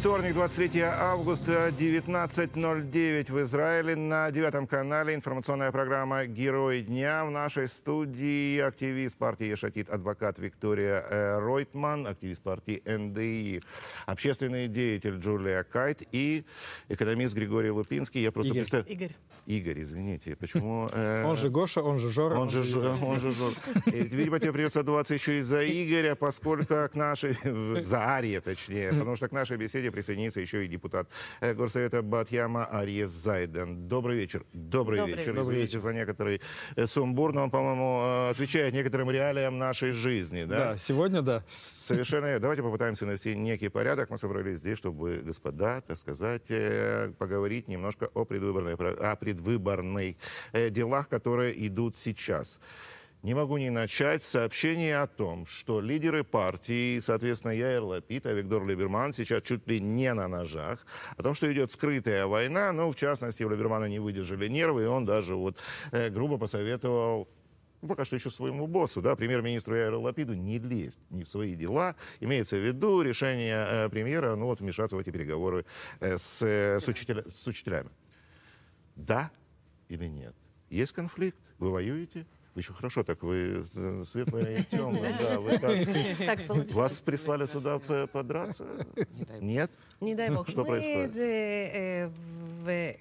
Вторник, 23 августа, 19.09 в Израиле. На девятом канале информационная программа «Герой дня». В нашей студии активист партии «Ешатит», адвокат Виктория э, Ройтман, активист партии НДИ, общественный деятель Джулия Кайт и экономист Григорий Лупинский. Я просто Игорь. представ- Игорь. Игорь, извините. Почему? э, Он же Гоша, он же Жора. Он же, Ж- он же Жор. И, видимо, тебе придется отдуваться еще и за Игоря, поскольку к нашей, за Ария точнее, потому что к нашей беседе присоединится еще и депутат э, Горсовета Батьяма Ария Зайден. Добрый вечер. Добрый, Добрый вечер. вечер. Извините за некоторый э, сумбур, но он, по-моему, э, отвечает некоторым реалиям нашей жизни. Да? Да, сегодня да. Совершенно. Давайте попытаемся навести некий порядок. Мы собрались здесь, чтобы, господа, так сказать, поговорить немножко о предвыборной, о предвыборной делах, которые идут сейчас. Не могу не начать с сообщения о том, что лидеры партии, соответственно, Яир Лапид, а Виктор Либерман сейчас чуть ли не на ножах, о том, что идет скрытая война, ну, в частности, у Либермана не выдержали нервы, и он даже вот э, грубо посоветовал ну, пока что еще своему боссу, да, премьер-министру Яиру Лапиду, не лезть ни в свои дела. Имеется в виду решение э, премьера, ну, вот, вмешаться в эти переговоры э, с, э, с, учителя- с учителями. Да или нет? Есть конфликт? Вы воюете? Еще хорошо так, вы э, светлая и темная, да, вы получилось. Вас прислали сюда подраться? Нет? Не дай бог. Что Мы происходит? э, э, в-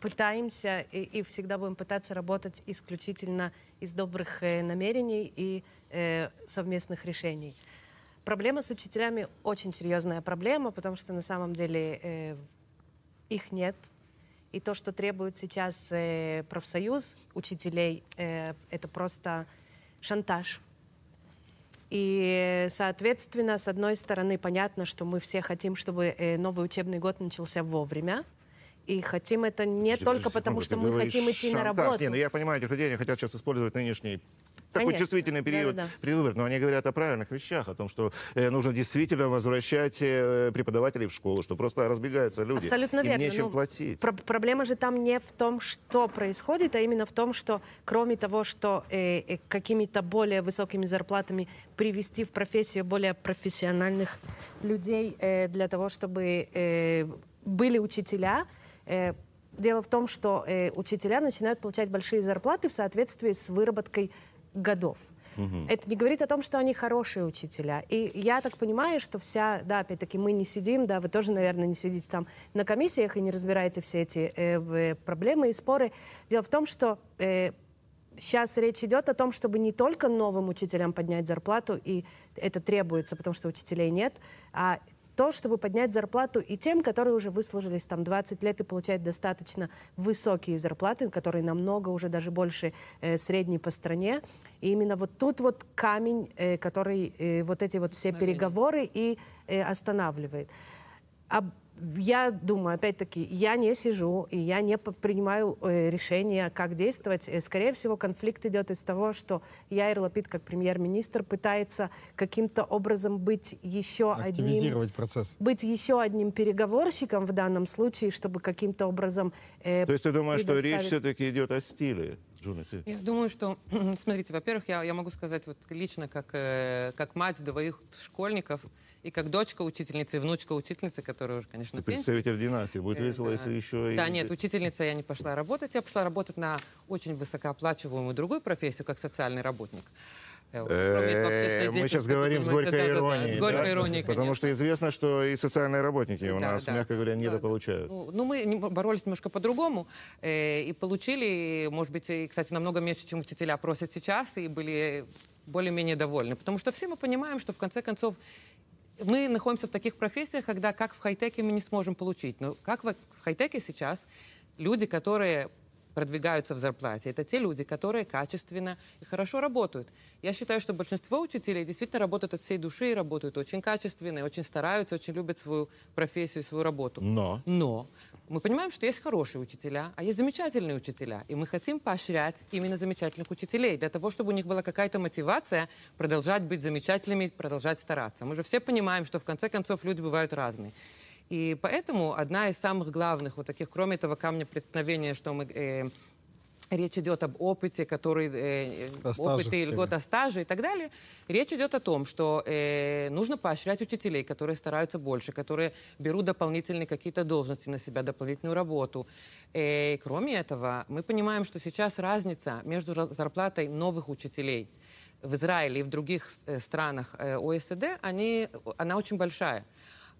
пытаемся и, и всегда будем пытаться работать исключительно из добрых э, намерений и э, совместных решений. Проблема с учителями очень серьезная проблема, потому что на самом деле э, их нет. И то, что требует сейчас э, профсоюз учителей, э, это просто шантаж. И, соответственно, с одной стороны, понятно, что мы все хотим, чтобы э, новый учебный год начался вовремя. И хотим это не Подожди, только подожди потому, секунду, что мы хотим идти на шантаж. работу. Не, ну я понимаю, этих людей они хотят сейчас использовать нынешний такой Конечно. чувствительный период Да-да-да. предвыбор, но они говорят о правильных вещах, о том, что э, нужно действительно возвращать э, преподавателей в школу, что просто разбегаются люди. Абсолютно верно. нечем Ну, платить. Про- проблема же там не в том, что происходит, а именно в том, что кроме того, что э, э, какими-то более высокими зарплатами привести в профессию более профессиональных людей э, для того, чтобы э, были учителя, э, Дело в том, что э, учителя начинают получать большие зарплаты в соответствии с выработкой годов. Это не говорит о том, что они хорошие учителя. И я так понимаю, что вся, да, опять-таки, мы не сидим, да, вы тоже, наверное, не сидите там на комиссиях и не разбираете все эти э, в- проблемы и споры. Дело в том, что э, сейчас речь идет о том, чтобы не только новым учителям поднять зарплату, и это требуется, потому что учителей нет, а то, чтобы поднять зарплату и тем, которые уже выслужились там 20 лет и получают достаточно высокие зарплаты, которые намного уже даже больше э, средней по стране. И именно вот тут вот камень, э, который э, вот эти вот все переговоры и э, останавливает. А я думаю, опять-таки, я не сижу, и я не по- принимаю э, решения, как действовать. Э, Скорее всего, конфликт идет из того, что Яир Лапид, как премьер-министр, пытается каким-то образом быть еще одним процесс. быть еще одним переговорщиком в данном случае, чтобы каким-то образом... э, То есть ты думаешь, что речь все-таки идет о стиле? Джуна, ты? Я думаю, что, смотрите, во-первых, я, я могу сказать вот лично, как, э, как мать двоих школьников и как дочка учительницы и внучка учительницы, которая уже, конечно, представитель династии. Будет Э, весело, да. если еще и... Да, нет, учительница я не пошла работать. Я пошла работать на очень высокооплачиваемую другую профессию, как социальный работник. Э, Э, Мы сейчас говорим с горькой иронией. С горькой да? иронией, Потому что известно, что и социальные работники у нас, мягко говоря, недополучают. Ну, ну, мы боролись немножко по-другому и получили, может быть, и, кстати, намного меньше, чем учителя просят сейчас, и были более-менее довольны. Потому что все мы понимаем, что в конце концов мы находимся в таких профессиях, когда как в хай-теке мы не сможем получить. Но как в, в хай-теке сейчас люди, которые продвигаются в зарплате, это те люди, которые качественно и хорошо работают. Я считаю, что большинство учителей действительно работают от всей души и работают очень качественно, и очень стараются, очень любят свою профессию и свою работу. Но Но мы понимаем, что есть хорошие учителя, а есть замечательные учителя. И мы хотим поощрять именно замечательных учителей, для того, чтобы у них была какая-то мотивация продолжать быть замечательными, продолжать стараться. Мы же все понимаем, что в конце концов люди бывают разные. И поэтому одна из самых главных вот таких, кроме этого камня преткновения, что мы э, речь идет об опыте, который э, О стаже, опыте и льгота стажа и так далее. Речь идет о том, что э, нужно поощрять учителей, которые стараются больше, которые берут дополнительные какие-то должности на себя, дополнительную работу. Э, кроме этого, мы понимаем, что сейчас разница между зарплатой новых учителей в Израиле и в других э, странах э, ОСД, они, она очень большая.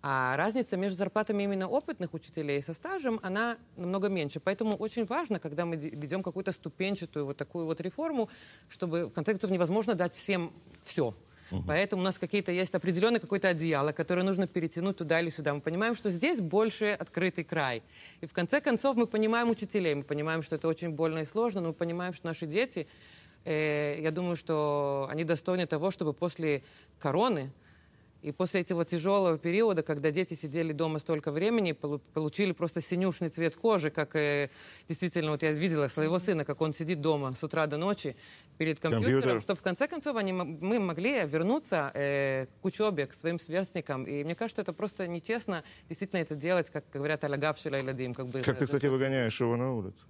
А разница между зарплатами именно опытных учителей со стажем, она намного меньше. Поэтому очень важно, когда мы де- ведем какую-то ступенчатую вот такую вот реформу, чтобы, в конце концов, невозможно дать всем все. Поэтому у нас какие-то есть определенное какое-то одеяло, которое нужно перетянуть туда или сюда. Мы понимаем, что здесь больше открытый край. И в конце концов мы понимаем учителей, мы понимаем, что это очень больно и сложно, но мы понимаем, что наши дети, э, я думаю, что они достойны того, чтобы после короны и после этого тяжелого периода, когда дети сидели дома столько времени, полу- получили просто синюшный цвет кожи, как э, действительно, вот я видела своего сына, как он сидит дома с утра до ночи перед компьютером, Компьютер. что в конце концов они, мы могли вернуться э, к учебе, к своим сверстникам. И мне кажется, это просто нечестно действительно это делать, как говорят алягавшила или дим. Как, бы, Как ты, кстати, выгоняешь его на улицу?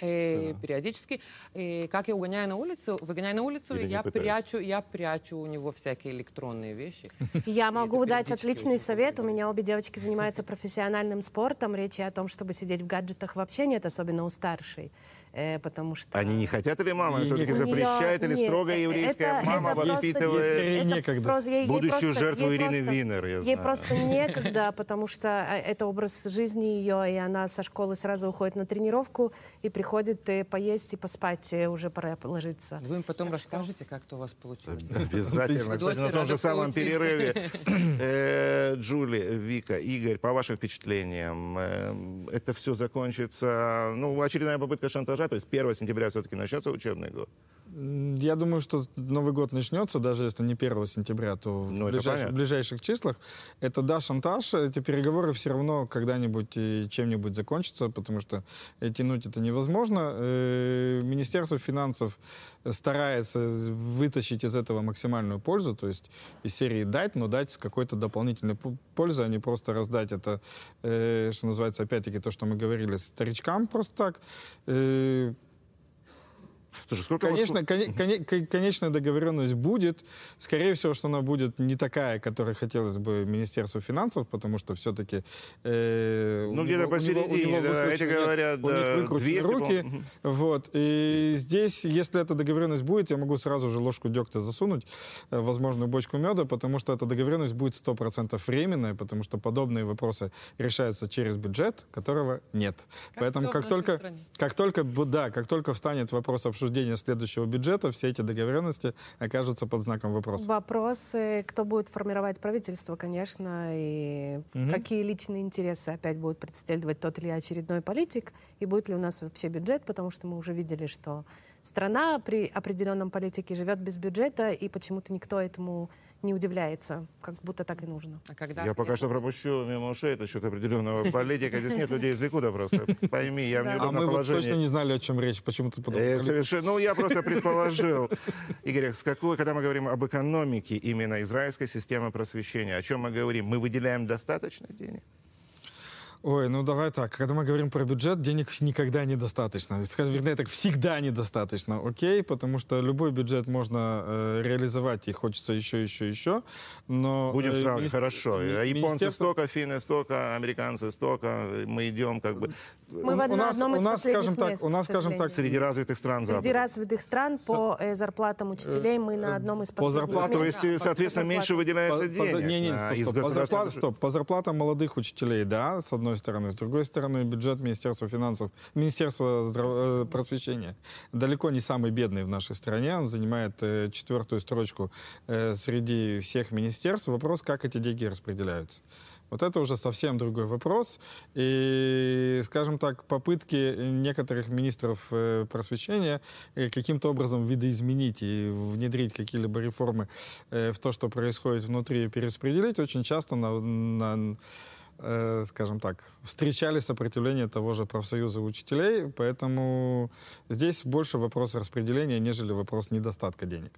Э, периодически. И как я угоняю на улицу? Выгоняю на улицу, Или я прячу, я прячу у него всякие электронные вещи. Я могу дать отличный совет. У меня обе девочки занимаются профессиональным спортом. Речи о том, чтобы сидеть в гаджетах вообще нет, особенно у старшей. Э, потому что... Они не хотят или мама И все-таки запрещает, или нет, строгая э, еврейская это- мама это воспитывает Ей это некогда. просто- ей- ей будущую просто- жертву ей Ирины просто- Винер, я Ей знаю. просто некогда, потому что э, это образ жизни ее, и она со школы сразу уходит на тренировку и приходит э, поесть и поспать, э, уже пора ложиться. Вы им потом расскажете, как это у вас получилось. Обязательно. Кстати, на том же самом перерыве. Джули, Вика, Игорь, по вашим впечатлениям, э, это все закончится, ну, очередная попытка шантажа, то есть 1 сентября все-таки начнется учебный год. Я думаю, что Новый год начнется, даже если не 1 сентября, то в, Ну, ближайших, понятно. в ближайших числах. Это да, шантаж. Эти переговоры все равно когда-нибудь и чем-нибудь закончатся, потому что э, тянуть это невозможно. Э, Министерство финансов старается вытащить из этого максимальную пользу, то есть из серии дать, но дать с какой-то дополнительной пользой, а не просто раздать это, э, что называется, опять-таки, то, что мы говорили, старичкам просто так. Э, Слушай, сколько Конечно, коне- коне- кон- конечная договоренность будет. Скорее всего, что она будет не такая, которой хотелось бы Министерству финансов, потому что все-таки... Ну, где-то посередине, да, эти говорят, у них да, выкручены 200, руки. по-моему. Вот. И здесь, если эта договоренность будет, я могу сразу же ложку дегтя засунуть, э, возможную бочку меда, потому что эта договоренность будет 100% временная, потому что подобные вопросы решаются через бюджет, которого нет. Поэтому всё в как только, стране. как только, да, как только встанет вопрос обсуждения следующего бюджета, все эти договоренности окажутся под знаком вопроса. Вопрос, э, кто будет формировать правительство, конечно, и Мгм. какие личные интересы опять будет представлять тот или очередной политик, и будет ли у нас вообще бюджет, потому что мы уже видели, что страна при определенном политике живет без бюджета, и почему-то никто этому не удивляется, как будто так и нужно. А когда, Я пока что пропущу мимо ушей, это что-то определенного политика. Здесь нет людей из Ликуда просто. Пойми, я в. А неудобном мы вот положении. точно не знали, о чем речь, почему-то подумали. Э, совершенно, ну, я просто предположил. Игорь, с какой, когда мы говорим об экономике именно израильской системы просвещения, о чем мы говорим? Мы выделяем достаточно денег? Ой, ну давай так. Когда мы говорим про бюджет, денег никогда недостаточно. Вернее, так всегда недостаточно, окей? Потому что любой бюджет можно э, реализовать, и хочется еще, еще, еще. Но Будем э, сравнивать, хорошо. ми- А Японцы министерство- столько, финны столько, американцы столько. Мы идем как бы Мы в у одном- нас, одном из у нас, скажем так, мест, у нас, скажем так, среди развитых стран Среди Запада. развитых стран по э, зарплатам учителей мы на одном из по последних зарплатам- То есть, По соответственно, меньше зарплатам. выделяется По- по денег не, не, а, стоп, из стоп. По, государственного зарплат- стоп. по зарплатам молодых учителей, да, с одной стороны. С другой стороны, бюджет Министерства финансов, Министерства здраво- э, просвещения далеко не самый бедный в нашей стране. Он занимает э, четвертую строчку э, среди всех министерств. Вопрос, как эти деньги распределяются. Вот это уже совсем другой вопрос. И, скажем так, попытки некоторых министров просвещения каким-то образом видоизменить и внедрить какие-либо реформы в то, что происходит внутри, перераспределить, очень часто на, на, э, скажем так, встречали сопротивление того же профсоюза учителей, поэтому здесь больше вопрос распределения, нежели вопрос недостатка денег.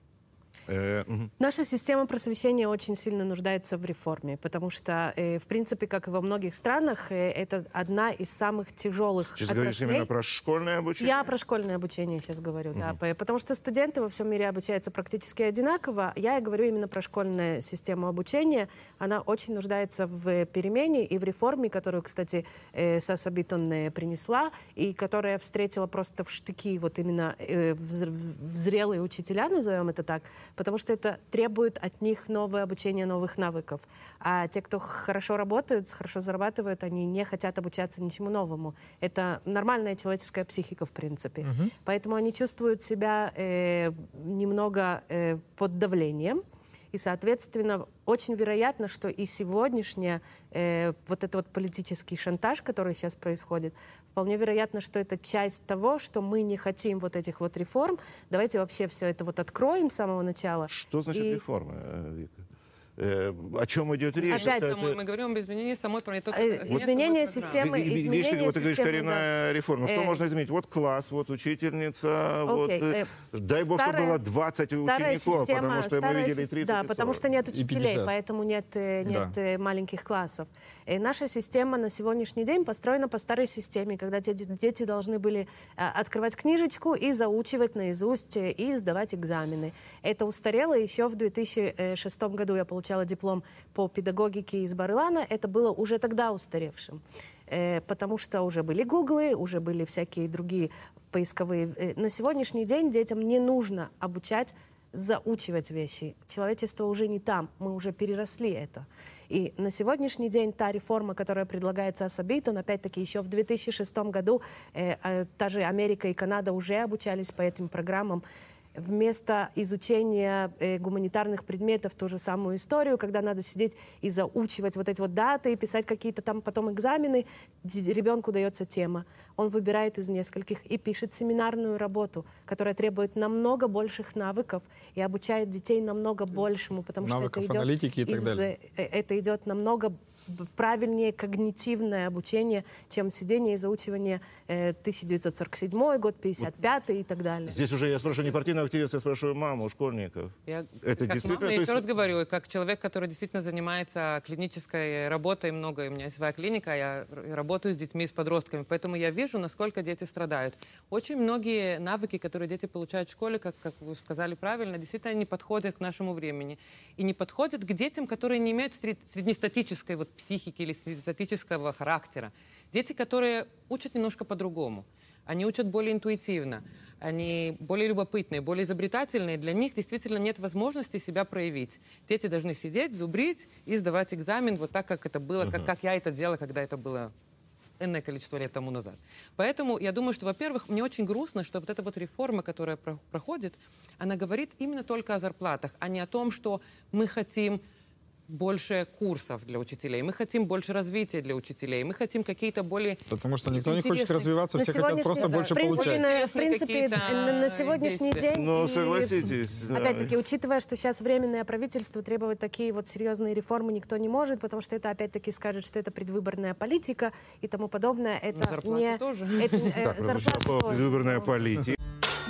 Э, Наша система просвещения очень сильно нуждается в реформе, потому что, э, в принципе, как и во многих странах, э, это одна из самых тяжелых Сейчас говоришь отраслей. именно про школьное обучение? Я про школьное обучение сейчас говорю, да, по- потому что студенты во всем мире обучаются практически одинаково. Я и говорю именно про школьную систему обучения. Она очень нуждается в перемене и в реформе, которую, кстати, Саса Битон принесла, и которая встретила просто в штыки вот именно в зрелые учителя, назовем это так, потому что это требует от них новое обучение новых навыков. А те, кто хорошо работают, хорошо зарабатывают, они не хотят обучаться ничему новому. Это нормальная человеческая психика, в принципе. Поэтому они чувствуют себя э, немного э, под давлением. И, соответственно, очень вероятно, что и сегодняшний э, вот этот вот политический шантаж, который сейчас происходит, вполне вероятно, что это часть того, что мы не хотим вот этих вот реформ. Давайте вообще все это вот откроем с самого начала. Что значит И- реформа, э, Вика? Э, о чем идет речь? Опять Кстати, Мы, мы говорим об изменении самой про- не только- Э, изменении изменение самой программы. системы, изменение вот ты говоришь, коренная реформа. Что Э, можно изменить? Вот класс, вот учительница, вот, Окей, э, э, дай бог, чтобы старая- было 20 Старая учеников, система- потому что мы видели си- 30 Да, потому 40. что нет учителей, 50. поэтому нет, э, нет Да. э, маленьких классов. И наша система на сегодняшний день построена по старой системе, когда дети должны были э, открывать книжечку и заучивать наизусть э, и сдавать экзамены. Это устарело еще в 2006 году. Я получала диплом по педагогике из Барылана. Это было уже тогда устаревшим. Э, потому что уже были гуглы, уже были всякие другие поисковые. Э, На сегодняшний день детям не нужно обучать заучивать вещи. Человечество уже не там, мы уже переросли это. И на сегодняшний день та реформа, которая предлагается Асабитон, опять-таки еще в 2006 году э, э, та же Америка и Канада уже обучались по этим программам. Вместо изучения э, гуманитарных предметов ту же самую историю, когда надо сидеть и заучивать вот эти вот даты, и писать какие-то там потом экзамены, ребенку дается тема. Он выбирает из нескольких и пишет семинарную работу, которая требует намного больших навыков и обучает детей намного большему, потому Навыков что это идет, аналитики и так из, далее. э, это идет намного правильнее когнитивное обучение, чем сидение и заучивание э, 1947 год, 55 и так далее. Здесь уже я спрашиваю не партийного активиста, я спрашиваю маму школьников. Я Это как действительно, мама, я есть- еще раз говорю, как человек, который действительно занимается клинической работой много, и у меня есть своя клиника, я работаю с детьми, с подростками, поэтому я вижу, насколько дети страдают. Очень многие навыки, которые дети получают в школе, как, как вы сказали правильно, действительно не подходят к нашему времени. И не подходят к детям, которые не имеют сред- среднестатической вот психики или среднестатического характера. Дети, которые учат немножко по-другому. Они учат более интуитивно, они более любопытные, более изобретательные. Для них действительно нет возможности себя проявить. Дети должны сидеть, зубрить и сдавать экзамен вот так, как это было, как, как я это делала, когда это было энное количество лет тому назад. Поэтому я думаю, что, во-первых, мне очень грустно, что вот эта вот реформа, которая про- проходит, она говорит именно только о зарплатах, а не о том, что мы хотим больше курсов для учителей, мы хотим больше развития для учителей, мы хотим какие-то более Потому что никто не хочет интересные- развиваться, На все хотят просто да, больше в принципе, получать. на- в Интересные принципе, на, на сегодняшний действия. день... Ну, и- согласитесь. да. Опять-таки, учитывая, что сейчас временное правительство требовать такие вот серьезные реформы никто не может, потому что это опять-таки скажет, что это предвыборная политика и тому подобное. Это зарплаты не... тоже. это, э, тоже. предвыборная политика.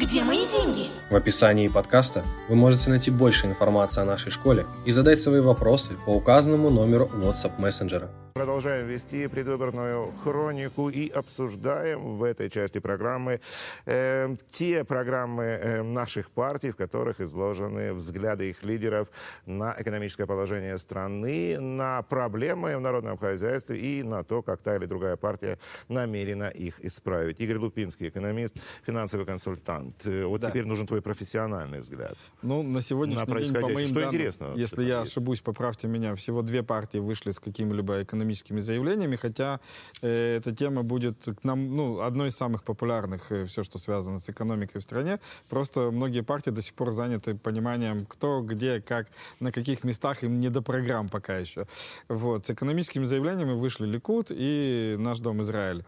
Где мои деньги? В описании подкаста вы можете найти больше информации о нашей школе и задать свои вопросы по указанному номеру WhatsApp мессенджера. Продолжаем вести предвыборную хронику и обсуждаем в этой части программы э, те программы э, наших партий, в которых изложены взгляды их лидеров на экономическое положение страны, на проблемы в народном хозяйстве и на то, как та или другая партия намерена их исправить. Игорь Лупинский, экономист, финансовый консультант. Э, Вот Да. теперь нужен твой профессиональный взгляд. Ну, на сегодняшний на день, по моим Что данным, интересного если я есть? ошибусь, поправьте меня, всего две партии вышли с какими-либо экономическими заявлениями, хотя э, эта тема будет к нам, ну, одной из самых популярных, все, что связано с экономикой в стране. Просто многие партии до сих пор заняты пониманием, кто, где, как, на каких местах, им не до программ пока еще. Вот. С экономическими заявлениями вышли Ликут и наш Дом Израиль.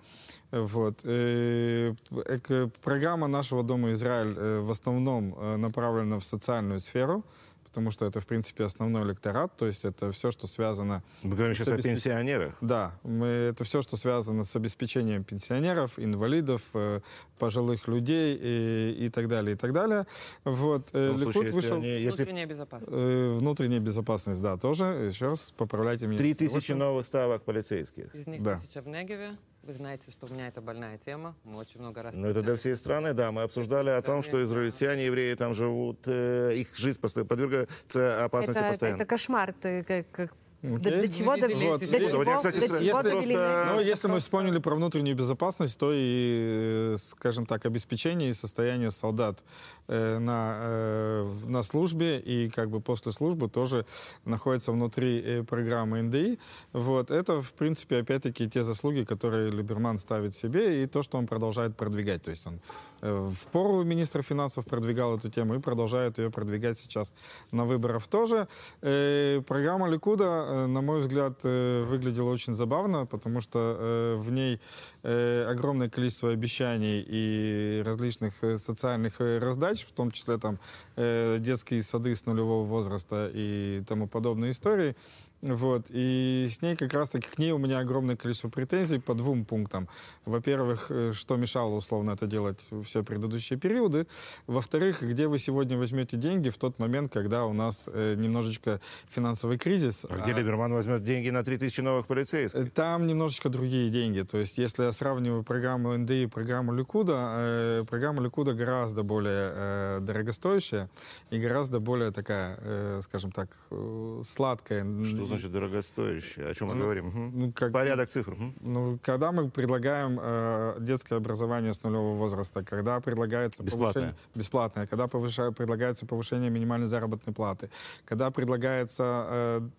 Вот. Э, эк- Программа нашего Дома Израиль э, в основном э, направлена в социальную сферу, потому что это, в принципе, основной электорат, то есть это все, что связано... Мы говорим сейчас о обеспеч- пенсионерах. Да, мы, это все, что связано с обеспечением пенсионеров, инвалидов, э, пожилых людей и, и так далее, и так далее. Вот, В э, том случае, если вышел... они- если Внутренняя безопасность. Э, внутренняя безопасность, да, тоже. Еще раз поправляйте меня. три тысячи новых ставок полицейских. Из них Да. тысяча в Негеве. Вы знаете, что у меня это больная тема. Мы очень много раз... Но это для всей страны, да. Мы обсуждали о том, что израильтяне, евреи там живут, э, их жизнь подвергается опасности Это, постоянно. это кошмар. Ты как, как- Окей. до, до чего, до, видели Вот. до эти чего, Вот я, кстати, до с- чего просто- довели Ну, нас? если мы вспомнили про внутреннюю безопасность, то и, скажем так, обеспечение и состояние солдат э, на, э, на службе и как бы после службы тоже находится внутри э, программы НДИ. Вот. Это, в принципе, опять-таки те заслуги, которые Либерман ставит себе и то, что он продолжает продвигать. То есть он в пору министра финансов продвигал эту тему и продолжает ее продвигать сейчас на выборах тоже. Программа Ликуда, на мой взгляд, э, выглядела очень забавно, потому что э, в ней э, огромное количество обещаний и различных э, социальных э, раздач, в том числе там э, детские сады с нулевого возраста и тому подобные истории. Вот. И с ней как раз-таки, к ней у меня огромное количество претензий по двум пунктам. Во-первых, э, что мешало условно это делать все предыдущие периоды. Во-вторых, где вы сегодня возьмете деньги в тот момент, когда у нас э, немножечко финансовый кризис. А где а- Либерман возьмет деньги на 3000 новых полицейских? Э, Там немножечко другие деньги. То есть, если я сравниваю программу НДИ и программу Ликуда, э, программа Ликуда гораздо более э, дорогостоящая и гораздо более такая, э, скажем так, э, сладкая. Что значит дорогостоящее? О чем мы говорим? Мгм. Ну, как, Порядок цифр. Ну, когда мы предлагаем э, детское образование с нулевого возраста, когда предлагается Бесплатное. повышение- бесплатное, когда повыша- предлагается повышение минимальной заработной платы, когда предлагается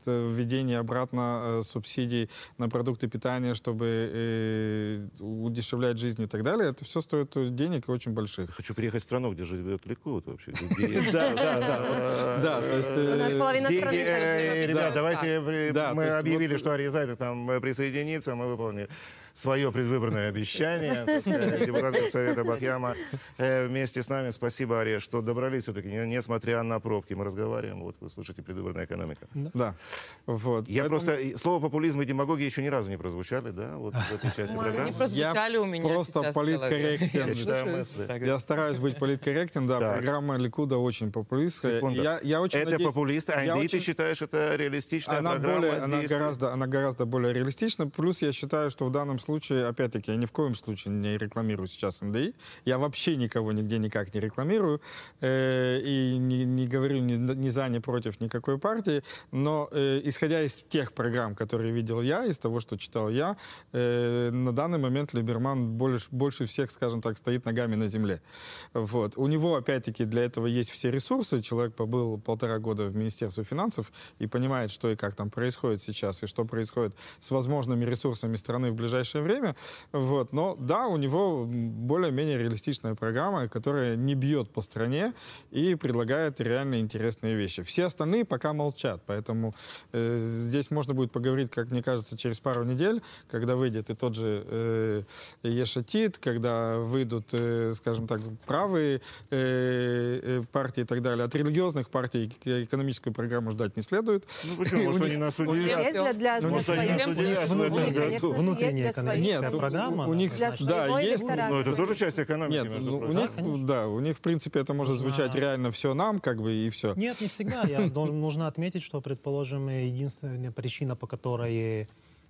э, введение обратно э, субсидий на продукты питания, чтобы э, удешевлять жизнь и так далее, это все стоит денег и очень больших. Хочу приехать в страну, где живет Ликуд вообще. Да, да, да. Да, то есть... У нас э, половина Деньги, страны э, ребят, Да. давайте Да, мы объявили, вот- что Аризайда там э, присоединится, мы выполнили свое предвыборное обещание. Депутаты Совета Бахьяма э, вместе с нами. Спасибо, Ария, что добрались все-таки, не- несмотря на пробки. Мы разговариваем, вот вы слышите предвыборная экономика. Да. Вот. Я просто... Слово популизм и демагогия еще ни разу не прозвучали, да, вот в этой части программы. прозвучали у меня просто политкорректен. Я стараюсь быть политкорректен, да, программа Ликуда очень популистская. Это надеюсь- популист, а ты очень- считаешь, это реалистичная она, программа более, она, гораздо, она гораздо более реалистична. Плюс я считаю, что в данном случае, опять-таки, я ни в коем случае не рекламирую сейчас НДИ. Я вообще никого нигде никак не рекламирую. э, и не, не говорю ни, ни за, ни против никакой партии. Но э, исходя из тех программ, которые видел я, из того, что читал я, э, на данный момент Либерман больше, больше всех, скажем так, стоит ногами на земле. Вот. У него, опять-таки, для этого есть все ресурсы. Человек побыл полтора года в Министерстве финансов и понимает, что и как там происходит сейчас, и что происходит с возможными ресурсами страны в ближайшее время. Вот. Но да, у него более-менее реалистичная программа, которая не бьет по стране и предлагает реально интересные вещи. Все остальные пока молчат, поэтому э, здесь можно будет поговорить, как мне кажется, через пару недель, когда выйдет и тот же э, Ешатит, когда выйдут, э, скажем так, правые э, э, партии и так далее. От религиозных партий экономическую программу ждать не следует. Ну почему? Может, они нас удивят? Для, для, Ну, для нас своих. удивят У своих. Нет, у- программа, у, да. них, Для да, есть, электората. Ну, это тоже часть экономики, Нет, между ну, у прочим. них, конечно. да, у них, в принципе, это может Нужна- звучать реально все нам, как бы, и все. Нет, не всегда. Я, нужно отметить, что, предположим, единственная причина, по которой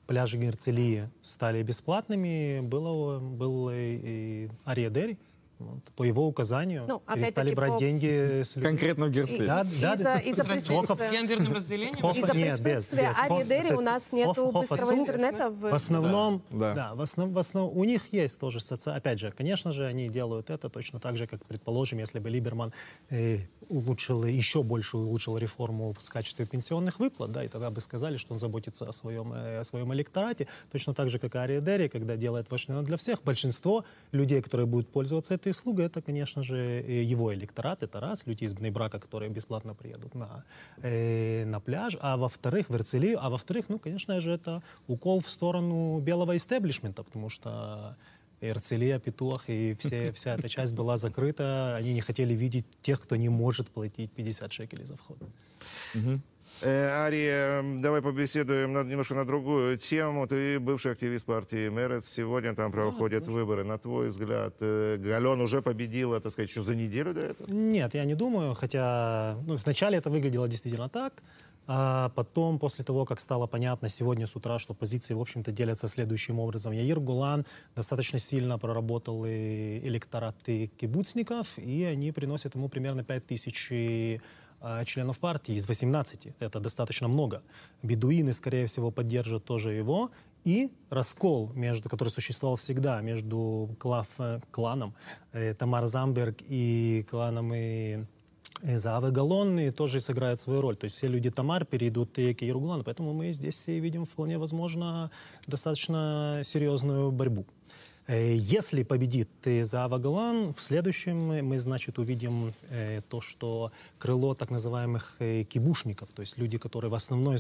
пляжи Герцелии стали бесплатными, было, был и, и Ария Дери. Вот, по его указанию Ну, перестали брать по- деньги с людей. Конкретно в Герцле. Да, да, Из-за, да. из-за присутствия, гендерным разделением? Хоф- из-за нет, без- без. Хоф- Дери у нас Хоф- быстрого отцу. интернета. В... В основном, Да. да, в основном, в основном у них есть тоже социальные... Опять же, конечно же, они делают это точно так же, как, предположим, если бы Либерман э, улучшил, еще больше улучшил реформу в качестве пенсионных выплат, да, и тогда бы сказали, что он заботится о своем, э, о своем электорате, точно так же, как Ария Дери, когда делает ваш для всех. Большинство людей, которые будут пользоваться этой услугой, это, конечно же, э, его электорат, это раз, люди из Бнейбрака, которые бесплатно приедут на, э, на пляж, а во-вторых, в Эрцелию, а во-вторых, ну, конечно же, это укол в сторону белого истеблишмента, потому что Эрцелия, Петух, и все, вся эта часть была закрыта. Они не хотели видеть тех, кто не может платить 50 шекелей за вход. Э, Ария, давай побеседуем на- немножко на другую тему. Ты бывший активист партии Мерец. Сегодня там проходят выборы. На твой взгляд, э, Гален уже победила, так сказать, еще за неделю до этого? Нет, я не думаю, хотя ну, вначале это выглядело действительно так, а потом, после того, как стало понятно сегодня с утра, что позиции, в общем-то, делятся следующим образом. Яир Гулан достаточно сильно проработал и электораты кибуцников, и они приносят ему примерно 5 тысяч и, а, членов партии из 18. Это достаточно много. Бедуины, скорее всего, поддержат тоже его. И раскол, между, который существовал всегда между клав, э, кланом э, Тамар Замберг и кланом и и Завы Галлонные тоже сыграет свою роль. То есть все люди Тамар перейдут и к Ируглану. Поэтому мы здесь и видим вполне возможно достаточно серьезную борьбу. Э, Если победит э, Заава Галан, в следующем мы, значит, увидим э, то, что крыло так называемых кибушников, то есть люди, которые в основной,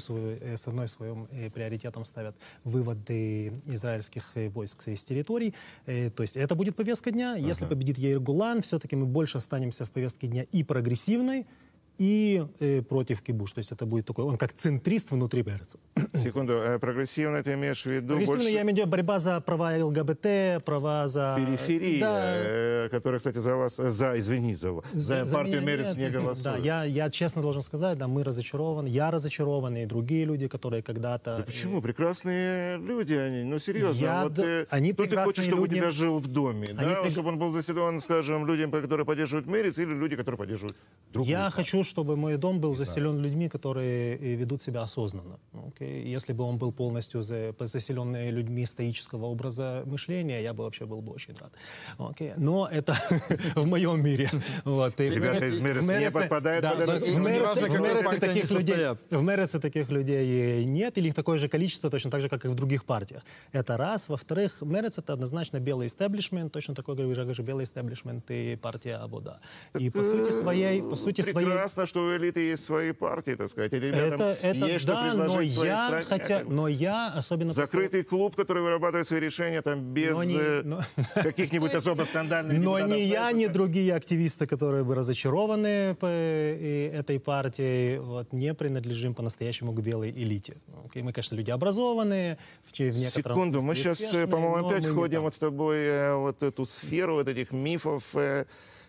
основной своем приоритетом ставят выводы израильских войск из территорий. То есть это будет повестка дня. Если победит Яир Гулан, все-таки мы больше останемся в повестке дня и прогрессивной, и э, против Кибуш. То есть это будет такой, он как центрист внутри Берца. Секунду, э, прогрессивно ты имеешь в виду Прогрессивно больше я имею в виду борьба за права ЛГБТ, права за... периферия, Да, э, которая, кстати, за вас, э, за, извини, за, вас, за, за партию Мерец не голосует. Да, я, я честно должен сказать, да, мы разочарованы, я разочарован, и другие люди, которые когда-то... Да почему? Прекрасные люди они. Ну, серьезно. Я вот, э, они кто ты хочешь, чтобы у люди. тебя жил в доме? Да? прег- Чтобы он был заселен, скажем, людям, которые поддерживают Мерец, или люди, которые поддерживают другую Я хочу, чтобы мой дом был заселен людьми, которые э, ведут себя осознанно. окей? Если бы он был полностью за- заселен э, людьми стоического образа мышления, я бы вообще был бы очень рад. окей? Но это в моем мире. Вот. Ребята из Мерец не да, под этот в они таких людей- в таких людей нет, или их такое же количество, точно так же, как и в других партиях. Это раз. Во-вторых, Мерец — это однозначно белый истеблишмент, точно такой же белый истеблишмент и партия Абуда. И по сути своей... По сути своей Прекрасно, что у элиты есть свои партии, так сказать. Ребятам это, это есть что да, но предложить своей я, стране. хотя, но я особенно... Закрытый клуб, который вырабатывает свои решения там без Но не- э, но- каких-нибудь особо скандальных Но ни я, ни другие активисты, которые бы разочарованы по э, этой партии, вот, не принадлежим по-настоящему к белой элите. Окей, Мы, конечно, люди образованные, в, некотором Секунду, мы сейчас, успешные, по-моему, но опять не входим вот с тобой э, вот эту сферу вот этих мифов э,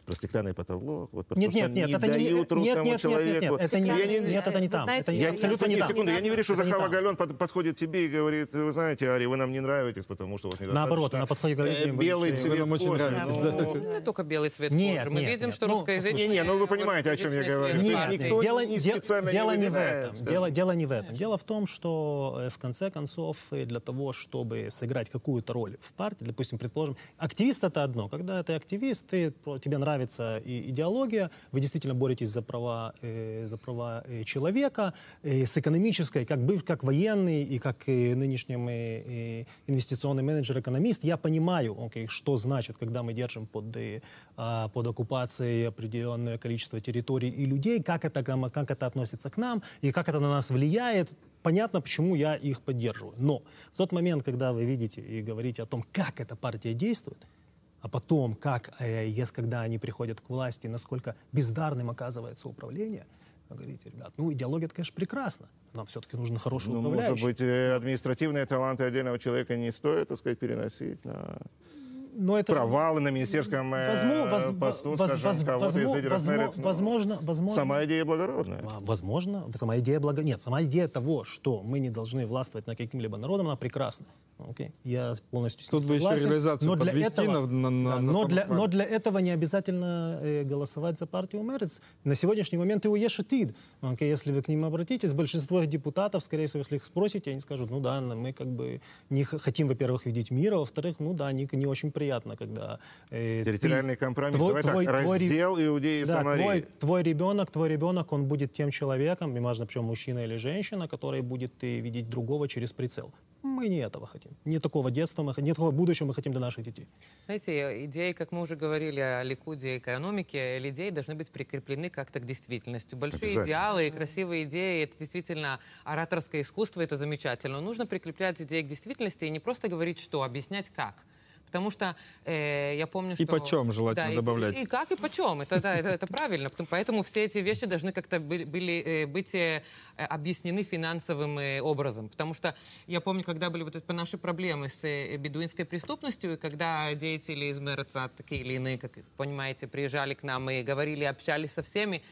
про стеклянный потолок. Вот, Нет, нет, нет, не это не- дают нет, нет, нет, нет, человеку. нет, это не- Я не- нет, это не Вы там. знаете, Это не- я- Я, абсолютно не секунду, там. секунду, я не верю, что Это не Захава. Гален под- подходит тебе и говорит, вы знаете, Ари, вы нам не нравитесь, потому что у вас недостаточно Наоборот, она подходит и говорит, э, «Вы белый лучше- цвет вы нам очень кожи». Ну, Не только белый цвет Нет, кожи. Мы нет, видим, нет. что Ну, русскоязычные... Не-не, ну вы понимаете, о чем я говорю. Нет, никто дело, не специально не дело не в этом. Дело, дело не в этом. Дело в том, что э, в конце концов для того, чтобы сыграть какую-то роль в партии, допустим, предположим, активист это одно. Когда ты активист, ты, тебе нравится и идеология, вы действительно боретесь за права, э, за права э, человека, э, с экономической, как быв, как военный и как э, нынешним э, инвестиционный менеджер-экономист, я понимаю, окей, что значит, когда мы держим под, э, а, под оккупацией определенное количество территорий и людей, как это, как это относится к нам и как это на нас влияет. Понятно, почему я их поддерживаю. Но в тот момент, когда вы видите и говорите о том, как эта партия действует, а потом, как, ес- когда они приходят к власти, насколько бездарным оказывается управление, вы говорите, ребят, ну, идеология, это, конечно, прекрасно. Нам все-таки нужно хороший Ну, может управляющий. быть, э, административные таланты отдельного человека не стоит, так сказать, переносить на Но это провалы на министерском э, Возможно, воз- посту, воз- скажем, воз- кого-то из возможно, лидеров возможно, Мерец, ну, возможно, возможно, Сама идея благородная. Возможно, сама идея благо... Нет, сама идея того, что мы не должны властвовать над каким-либо народом, она прекрасна. Окей? Я полностью с ним Тут бы еще согласен. реализацию но для подвести этого, на- на- да, на но, для, но для этого не обязательно э, голосовать за партию Мерец. На сегодняшний момент и у Ешетид. Окей? Если вы к ним обратитесь, большинство депутатов, скорее всего, если их спросите, они скажут, ну да, мы как бы не хотим, во-первых, видеть мира, во-вторых, ну да, не, не очень приятно, когда... э, Территориальный ты- компромисс. твой- Давай так, твой- твой ре- раздел Иудеи и да, Самарии. твой, твой ребенок, твой ребенок, он будет тем человеком, неважно, причем мужчина или женщина, который будет э, видеть другого через прицел. Мы не этого хотим. Не такого детства, мы, не такого будущего мы хотим для наших детей. Знаете, идеи, как мы уже говорили о Ликуде и экономике, идеи должны быть прикреплены как-то к действительности. Большие идеалы и красивые идеи — это действительно ораторское искусство, это замечательно. Но нужно прикреплять идеи к действительности и не просто говорить, что, объяснять как. Потому что э, я помню, И что... почем желательно Да, и- добавлять. И, как, и почем. Это, да, это, это правильно. Поэтому все эти вещи должны как-то были, были, э, быть э, объяснены финансовым э, образом. Потому что я помню, когда были вот эти наши проблемы с бедуинской преступностью, и когда деятели из Мерца, такие или иные, как понимаете, приезжали к нам и говорили, общались со всеми, и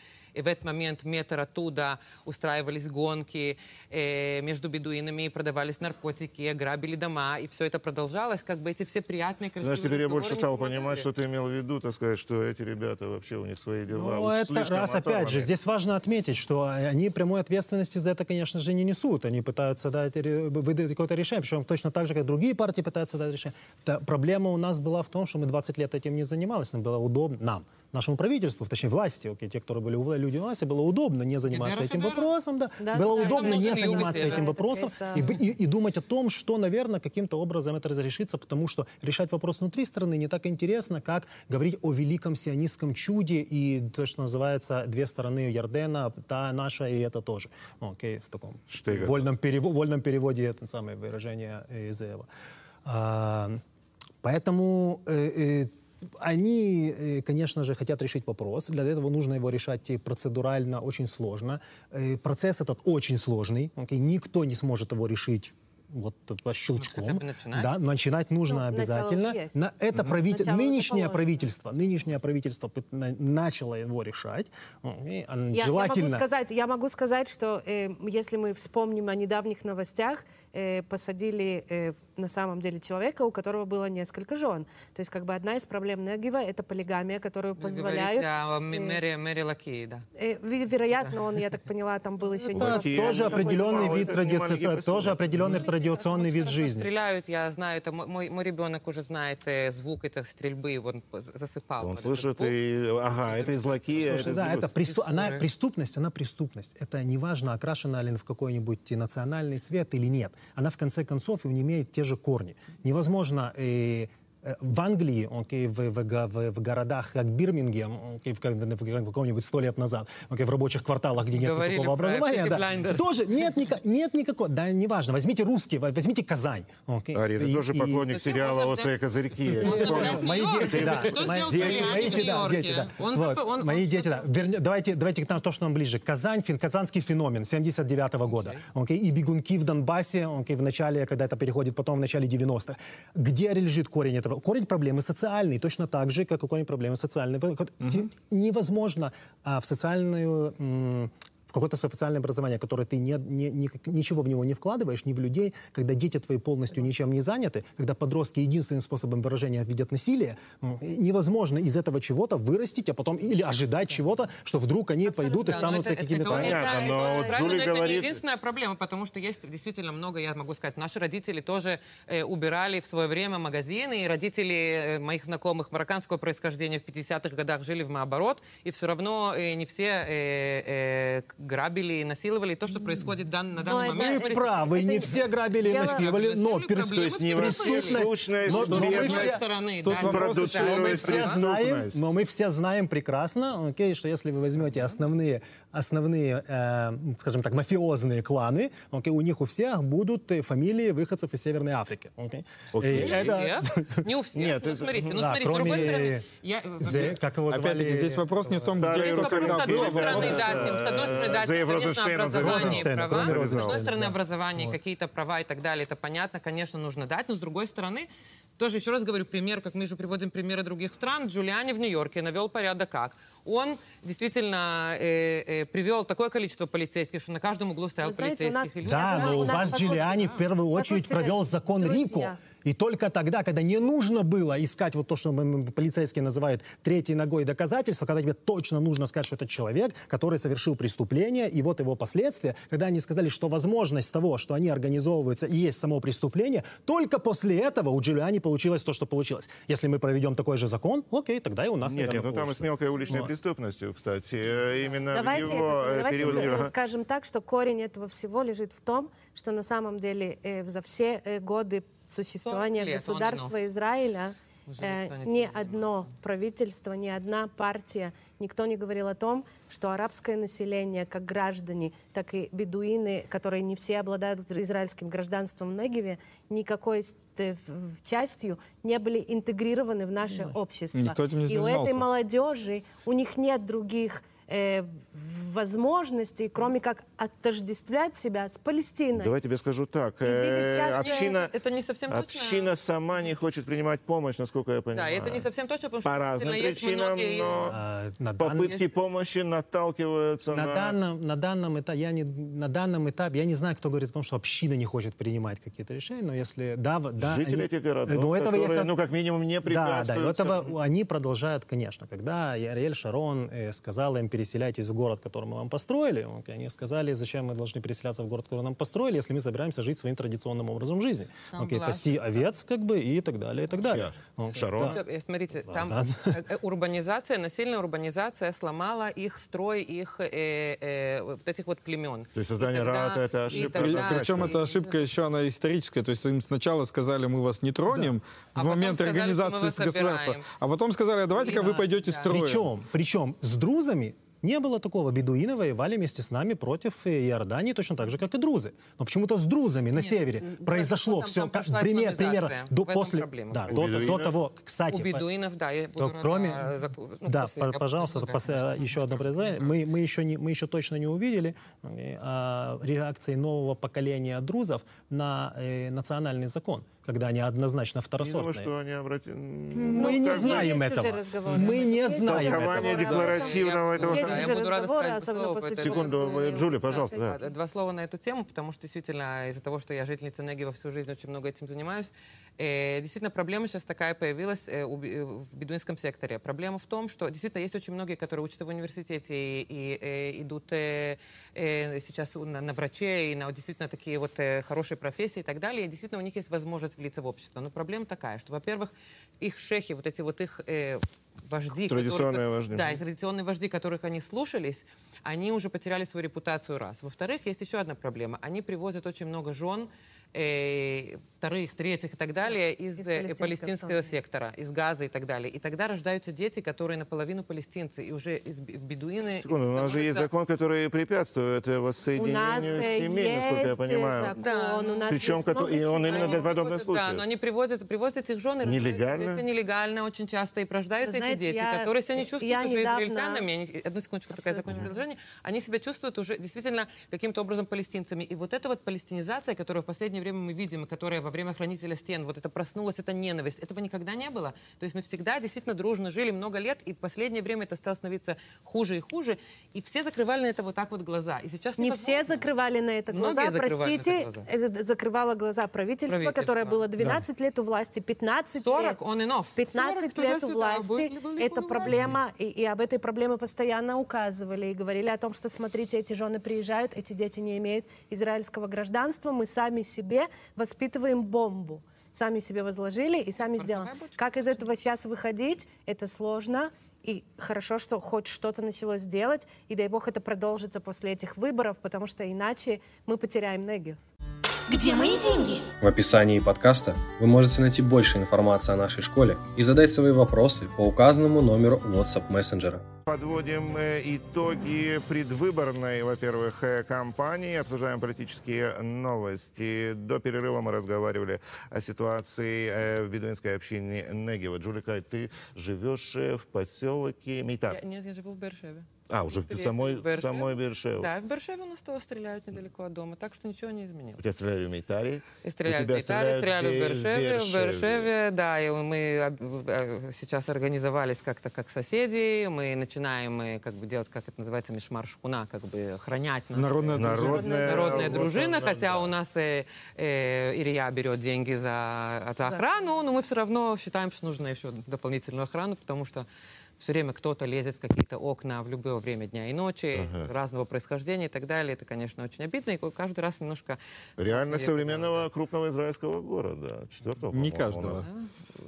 в этот момент метр оттуда устраивались гонки э, между бедуинами, продавались наркотики, грабили дома, и все это продолжалось. Как бы эти все приятные, красивые Знаешь, теперь я больше не стал понимать, что ты имел в виду, так сказать, что эти ребята вообще у них свои дела. Ну, это раз, опять же, оторваны. здесь важно отметить, что они прямой ответственности за это, конечно же, не несут. Они пытаются дать, выдать какое-то решение, причем точно так же, как другие партии пытаются дать решение. Та проблема у нас была в том, что мы 20 лет этим не занимались, нам было удобно, нам, нашему правительству, точнее власти, окей, те, которые были у люди у власти, было удобно не заниматься этим вопросом, да. Да, было да, удобно не заниматься этим вопросом и, и- и думать о том, что, наверное, каким-то образом это разрешится, потому что решать вопрос внутри страны не так интересно, как говорить о великом сионистском чуде и то, что называется две стороны Ярдена, та наша и это тоже. Ну, Окей, в таком Штыга. вольном, перево- вольном переводе это самое выражение э, Изеева. А, поэтому э, э, они, э, конечно же, хотят решить вопрос. Для этого нужно его решать и процедурально очень сложно. Э, Процесс этот очень сложный. окей, Никто не сможет его решить вот по щелчком. хотя бы начинать. Да, начинать нужно Ну, обязательно. На это правитель- Начало уже нынешнее правительство, нынешнее правительство начало его решать. А Я, я желательно. могу сказать, я могу сказать, что э, если мы вспомним о недавних новостях, э, посадили э, на самом деле человека, у которого было несколько жен. То есть как бы одна из проблем Негива — это полигамия, которую позволяют... о э, Мэри, Мэри Лакей, да. э, ве- вероятно, он, я так поняла, там был еще Это тоже определенный вид посыл. тоже определенный традиционный вид жизни. Стреляют, я знаю, это мой, мой, мой ребенок уже знает э, звук этой стрельбы, он засыпал. Он слышит, и, ага, это из лакея, Слушай, это да, это она, преступность, она преступность. Это неважно, окрашена ли в какой-нибудь национальный цвет или нет. Она в конце концов и имеет те же корни. Невозможно э, в Англии, окей, в, в го- в- в городах, как Бирмингем, окей, в, как- в каком-нибудь сто лет назад, окей, в рабочих кварталах, где нет Говорили никакого образования, да, Blinders. тоже нет, ника- нет никакого, да, неважно, возьмите русский, во- возьмите Казань. окей, Ари, ты и- тоже и- поклонник Зачем сериала «Острые козырьки». Мои дети, да. Мои дети, Джулиани мои в дети, да, мои дети, да. Давайте, давайте к нам то, что нам ближе. Казань, казанский феномен 79 года. Окей, И бегунки в Донбассе, окей, в начале, когда это переходит потом в начале 90-х. Где лежит корень этого? Корень проблемы социальный, точно так же, как и корень проблемы социальной. Вот Невозможно а, в социальную какое-то социальное образование, которое ты не, не- никак- ничего в него не вкладываешь, ни в людей, когда дети твои полностью ничем не заняты, когда подростки единственным способом выражения видят насилие, невозможно из этого чего-то вырастить, а потом или ожидать чего-то, что вдруг они пойдут и станут какими-то... Понятно, но вот правильно, Джули но это не говорит- единственная проблема, потому что есть действительно много, я могу сказать, наши родители тоже э, убирали в свое время магазины, и родители э, моих знакомых марокканского происхождения в 50-х годах жили в наоборот, и все равно э, не все э, э, грабили и насиловали. То, что происходит дан- на данный это- момент. Вы правы, не все грабили и насиловали, но сущность но- но мы бедность. с одной все- стороны, Тут да, вопрос продуцирует да, мы все знаем, преступность. но мы все знаем прекрасно, окей, что если вы возьмете основные, основные, э, скажем так, мафиозные кланы, окей, у них у всех будут э, фамилии выходцев из Северной Африки. И Не у это- всех. Не у всех. Нет, Ну, смотрите, ну, да, смотрите, с другой кроме стороны, я, Зе- как его звали? Опять-таки, здесь вопрос не в том, Старый где Здесь вопрос, с одной стороны, да, Тим, с одной стороны, да, конечно, образование, права. кроме С одной стороны, образование, какие-то права и так далее, это понятно, конечно, нужно дать, но с другой стороны, тоже еще раз говорю, пример, как мы же приводим примеры других стран, Джулиани в Нью-Йорке навел порядок как? Он действительно э, э, привел такое количество полицейских, что на каждом углу стоял Вы знаете, у нас- полицейский. Да, знаю, но у у вас послушайте, Джулиани в первую очередь послушайте, провел закон друзья. Рико. И только тогда, когда не нужно было искать вот то, что мы- полицейские называют третьей ногой доказательства, когда тебе точно нужно сказать, что это человек, который совершил преступление, и вот его последствия, когда они сказали, что возможность того, что они организовываются и есть само преступление, только после этого у Джулиани получилось то, что получилось. Если мы проведем такой же закон, окей, тогда и у нас, Нет, нет, ну там и с мелкой уличной Вот. преступностью, кстати. Э, Именно Давайте, в его это, э, давайте период... э, Ага. скажем так, что корень этого всего лежит в том, что на самом деле э, за все э, годы существования 40 лет он государства Израиля э, ни одно правительство, ни одна партия, никто не говорил о том, что арабское население, как граждане, так и бедуины, которые не все обладают израильским гражданством в Негеве, никакой э, частью не были интегрированы в наше общество. Никто этим не и у этой молодежи, у них нет других э, возможностей, кроме как отождествлять себя с Палестиной. Давай тебе скажу так. Э, часто- община, Это не совсем точно. община сама не хочет принимать помощь, насколько я Да, понимаю. и это не совсем точно, потому По что разным действительно есть причинам, многие- но А, на попытки помощи наталкиваются На на... данном, на, данном этапе, я не, на данном этапе, я не знаю, кто говорит о том, что община не хочет принимать какие-то решения, но если... Да, да, Жители они- этих городов, ну, этого которые, есть- ну, как минимум, не Да, да, и препятствуют. этого они продолжают, конечно. Когда Ариэль Шарон э, сказал им, переселяйтесь в город, который мы вам построили, он- они сказали, зачем мы должны переселяться в город, который нам построили, если мы собираемся жить своим традиционным образом жизни. Окей, Согласна. пасти овец, как бы, и так далее, и так далее. Чья? Окей, Шарон? да. Смотрите, там Да. э, э, урбанизация, насильная урбанизация сломала их строй, их э, э, вот этих вот племен. То есть создание тогда- РААТа — это и ошибка тогда-. Причем и- эта ошибка еще она историческая. То есть им сначала сказали, мы вас не тронем А в потом момент сказали, организации государства. А потом сказали, а давайте-ка вы Да, пойдете да. строить. Причем, причем с друзами не было такого. Бедуины воевали вместе с нами против Иордании, точно так же, как и друзы. Но почему-то с друзами на севере произошло там- все. там как- пример, пример, до, после, проблема. да, до, до того, кстати, У бедуинов, да, я буду кроме, зак- ну, да, после- пожалуйста, предлагаю, пос- конечно. еще одно предложение. Мы, мы, еще не, мы еще точно не увидели э, а, реакции нового поколения друзов на э, национальный закон, когда они однозначно Не думаю, второсортные. что они обратят... Мы не знаем этого. Мы не Есть знаем Толкование этого. декларативного этого... Есть я буду рада сказать слово по после этой Секунду, Джулия, пожалуйста, да. Да, Два слова на эту тему, потому что действительно из-за того, что я жительница Негева всю жизнь очень много этим занимаюсь, э, действительно проблема сейчас такая появилась э, у би- э, в бедуинском секторе. Проблема в том, что действительно есть очень многие, которые учатся в университете и, и, э, идут э, э, сейчас на, на врачей и на действительно такие вот э, хорошие профессии и так далее. И действительно у них есть возможность влиться в общество. Но проблема такая, что, во-первых, их шехи, вот эти вот их э, вожди, Традиционные которых- вожди. Да, и традиционные вожди, которых они слушались, они уже потеряли свою репутацию раз. Во-вторых, есть еще одна проблема. Они привозят очень много жен, э, вторых, третьих и так далее из, Из э, палестинского палестинского сектора. из Газа и так далее. И тогда рождаются дети, которые наполовину палестинцы, и уже из бе- бедуины... Секунду, у нас же есть закон, который препятствует воссоединению э, семей, насколько я понимаю. закон, Да, у нас Причем есть много и он именно для подобных случаев. Да, но они привозят, привозят этих жен. и Нелегально? Это нелегально очень часто. И рождаются Вы знаете, эти дети, я- которые себя не чувствуют я уже недавно- израильтянами. Они, одну секундочку, такая закончу предложение. Они себя чувствуют уже действительно каким-то образом палестинцами. И вот эта вот палестинизация, которую в последнее время мы видим, и которая во время хранителя стен, вот это проснулась, это ненависть. Этого никогда не было. То есть мы всегда действительно дружно жили много лет, и в последнее время это стало становиться хуже и хуже. И все закрывали на это вот так вот глаза. И сейчас Не невозможно. все закрывали на это глаза, Многие закрывали на это простите, глаза. это закрывало глаза правительство, Правительство. которое было 12 лет у власти, 15 40 лет. on and off. 15 40 лет у власти. Это проблема, и, и об этой проблеме постоянно указывали и говорили о том, что, смотрите, эти жены приезжают, эти дети не имеют израильского гражданства, мы сами себе воспитываем бомбу. Сами себе возложили и сами сделали. Как из этого сейчас выходить, это сложно. И хорошо, что хоть что-то началось делать, и дай бог это продолжится после этих выборов, потому что иначе мы потеряем Негев. Где мои деньги? В описании подкаста вы можете найти больше информации о нашей школе и задать свои вопросы по указанному номеру WhatsApp мессенджера. Подводим э, итоги предвыборной, во-первых, э, кампании, обсуждаем политические новости. До перерыва мы разговаривали о ситуации э, в бедуинской общине Негева. Джулика, ты живешь в поселке Мейтар. Я- нет, я живу в Бершеве. А, уже в самой, в самой Бершеве. Да, в Бершеве у нас того стреляют недалеко от дома, так что ничего не изменилось. У тебя стреляли в Мейтаре. И стреляют в тебя Италии, стреляли в Бе- Бершеве, в Бершеве, да, и мы э, сейчас организовались как-то как соседи, мы начинаем э, как бы делать, как это называется, мишмар шхуна, как бы охранять наши- Народная Народная, народная вот дружина, она, хотя да. у нас э, э, Илья берет деньги за, за охрану, но мы все равно считаем, что нужно еще дополнительную охрану, потому что все время кто-то лезет в какие-то окна в любое время дня и ночи, разного происхождения и так далее. Это, конечно, очень обидно, и каждый раз немножко... Реальность Серьезно, современного крупного израильского города. Четвертого, Не каждого. нас.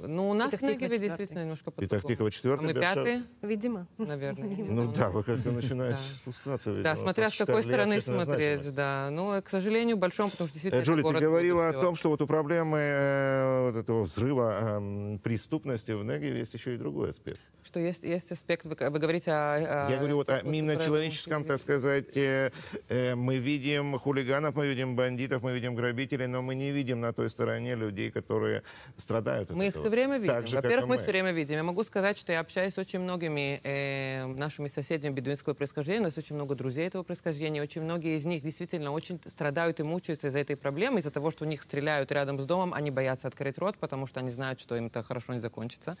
Ну, у нас в Негеве четвертый. действительно немножко И по-другому. Тахтикова А четвертый, мы пятые, Видимо. наверное. Ну да, вы как-то начинаете Да. спускаться. Да, смотря с какой стороны смотреть, да. Ну, к сожалению, большом, потому что действительно Э, Джули, ты говорила о том, что вот у проблемы э, вот этого взрыва преступности в Негеве есть еще и другой аспект. Что есть, есть аспект, вы, вы говорите о... о- Я говорю вот о именно человеческом, так сказать, э, э, мы видим хулиганов, мы видим бандитов, мы видим грабителей, но мы не видим на той стороне людей, которые страдают. Мы их этого. все время видим. Во-первых, мы мы. все время видим. Я могу сказать, что я общаюсь с очень многими э, нашими соседями бедуинского происхождения. У нас очень много друзей этого происхождения. Очень многие из них действительно очень страдают и мучаются из-за этой проблемы, из-за того, что у них стреляют рядом с домом, они боятся открыть рот, потому что они знают, что им это хорошо не закончится.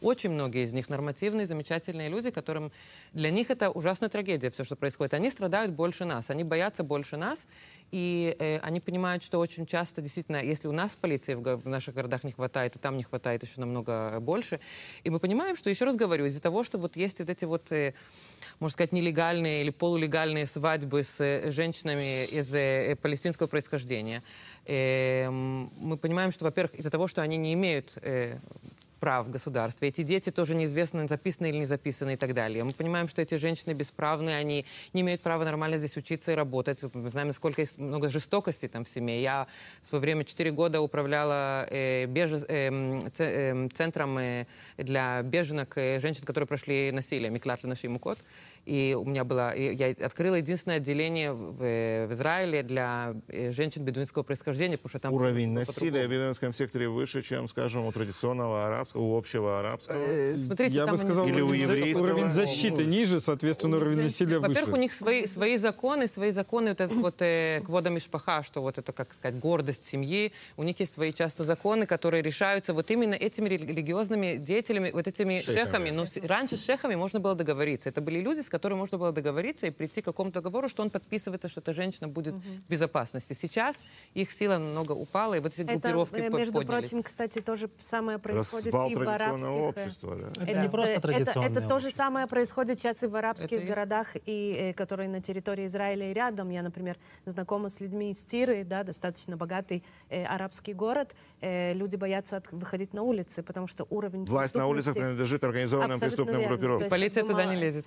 Очень многие из них нормативные, замечательные люди, которым для них это ужасная трагедия, все, что происходит. Они страдают больше нас, они боятся больше нас, и э, они понимают, что очень часто, действительно, если у нас полиции в, в наших городах не хватает, и там не хватает еще намного больше, и мы понимаем, что, еще раз говорю, из-за того, что вот есть вот эти вот, э, можно сказать, нелегальные или полулегальные свадьбы с э, женщинами из э, палестинского происхождения, э, м, мы понимаем, что, во-первых, из-за того, что они не имеют э, прав в государстве. Эти дети тоже неизвестно, записаны или не записаны и так далее. Мы понимаем, что эти женщины бесправны, они не имеют права нормально здесь учиться и работать. Мы знаем, насколько есть много жестокости там в семье. Я в свое время 4 года управляла э, беже- э, э, центром э, для беженок, э, женщин, которые прошли насилие, Миклат Наши Мукот. И у меня было, и я открыла единственное отделение в, в- Израиле для э, женщин бедуинского происхождения, потому что там Уровень насилия в бедуинском секторе выше, чем, скажем, у традиционного арабского, у общего арабского. Э, Смотрите, Я там бы сказал, Или у еврейского, уровень защиты ниже, соответственно, уровень женщины- насилия Во-первых, у выше. них свои, свои законы, свои законы, вот этот вот э, квода мишпаха, что вот это, как сказать, гордость семьи. У них есть свои часто законы, которые решаются вот именно этими религиозными деятелями, вот этими Шейхами. шехами. Но с- раньше с шехами можно было договориться. Это были люди, с которыми можно было договориться и прийти к какому-то договору, что он подписывается, что эта женщина будет в безопасности. Сейчас их сила намного упала, и вот эти Это, группировки э, между поднялись. прочим, кстати, тоже самое происходит Развал и в арабских... э, общества. Да? Это Да. не просто Э, это, традиционное это то же общество. самое происходит сейчас и в арабских Это городах, и, э, которые на территории Израиля и рядом. Я, например, знакома с людьми из Тиры, да, достаточно богатый э, арабский город. Э, люди боятся от- выходить на улицы, потому что уровень Власть на улицах принадлежит организованным преступным группировкам. Полиция туда не лезет,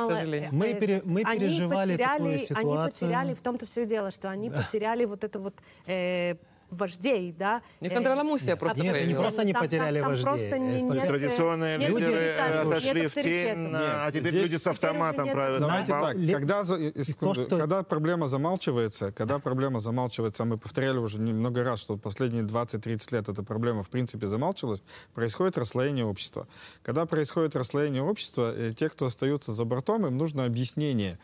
к мало- сожалению. Мы пере- мы они переживали потеряли, такую Они ситуацию. потеряли, в том-то все дело, что они потеряли вот это вот э, вождей, да. Них Э, андраламусия просто Нет, не просто они Там- потеряли там- там вождей. просто не- нет, Традиционные нет лидеры э, нет отошли в тень, а теперь здесь- люди с автоматом нет правят. Давайте так, Ле- когда, что- проблема замалчивается, когда проблема замалчивается, а мы повторяли уже немного раз, что последние 20-30 лет эта проблема в принципе замалчивалась, происходит расслоение общества. Когда происходит расслоение общества, э, те, кто остаются за бортом, им нужно объяснение,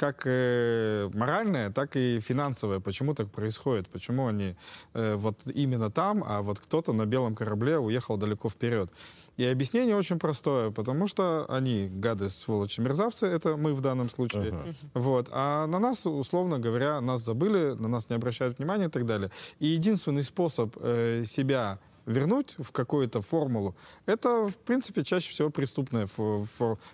как э, моральное, так и финансовое, почему так происходит, почему они э, вот именно там, а вот кто-то на белом корабле уехал далеко вперед. И объяснение очень простое, потому что они, гады, сволочи, мерзавцы, это мы в данном случае. Вот. А на нас, условно говоря, нас забыли, на нас не обращают внимания и так далее. И единственный способ э, себя вернуть в какую-то формулу, это, в принципе, чаще всего преступная,